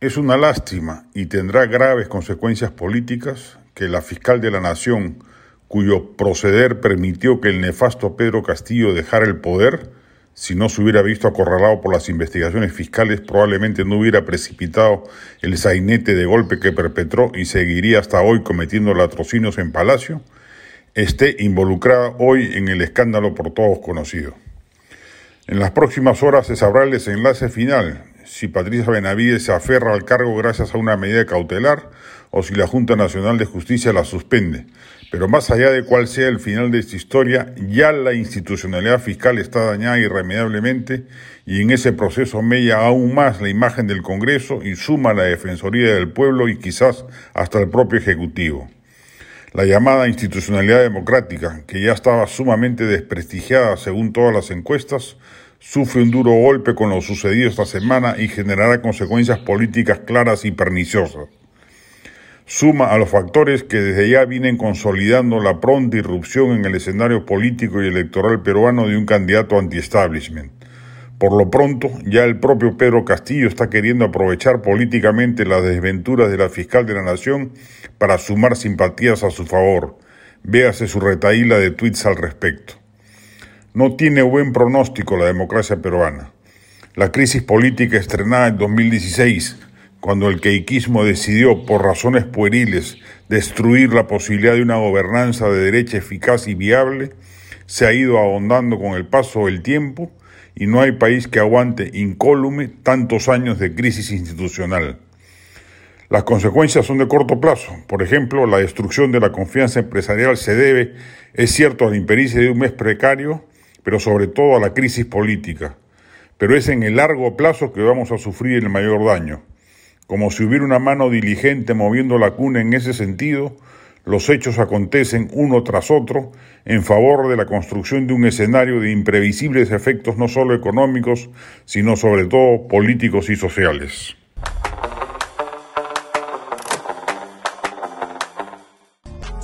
Es una lástima y tendrá graves consecuencias políticas que la fiscal de la Nación, cuyo proceder permitió que el nefasto Pedro Castillo dejara el poder, si no se hubiera visto acorralado por las investigaciones fiscales, probablemente no hubiera precipitado el sainete de golpe que perpetró y seguiría hasta hoy cometiendo latrocinios en Palacio, esté involucrada hoy en el escándalo por todos conocido. En las próximas horas se sabrá el desenlace final, si Patricia Benavides se aferra al cargo gracias a una medida cautelar o si la Junta Nacional de Justicia la suspende. Pero más allá de cuál sea el final de esta historia, ya la institucionalidad fiscal está dañada irremediablemente y en ese proceso mella aún más la imagen del Congreso y suma la Defensoría del Pueblo y quizás hasta el propio Ejecutivo. La llamada institucionalidad democrática, que ya estaba sumamente desprestigiada según todas las encuestas, sufre un duro golpe con lo sucedido esta semana y generará consecuencias políticas claras y perniciosas. Suma a los factores que desde ya vienen consolidando la pronta irrupción en el escenario político y electoral peruano de un candidato anti-establishment. Por lo pronto, ya el propio Pedro Castillo está queriendo aprovechar políticamente las desventuras de la fiscal de la Nación para sumar simpatías a su favor. Véase su retaíla de tweets al respecto. No tiene buen pronóstico la democracia peruana. La crisis política estrenada en 2016, cuando el queiquismo decidió, por razones pueriles, destruir la posibilidad de una gobernanza de derecha eficaz y viable, se ha ido ahondando con el paso del tiempo y no hay país que aguante incólume tantos años de crisis institucional. Las consecuencias son de corto plazo. Por ejemplo, la destrucción de la confianza empresarial se debe, es cierto, a la impericia de un mes precario, pero sobre todo a la crisis política. Pero es en el largo plazo que vamos a sufrir el mayor daño. Como si hubiera una mano diligente moviendo la cuna en ese sentido, los hechos acontecen uno tras otro en favor de la construcción de un escenario de imprevisibles efectos no solo económicos, sino sobre todo políticos y sociales.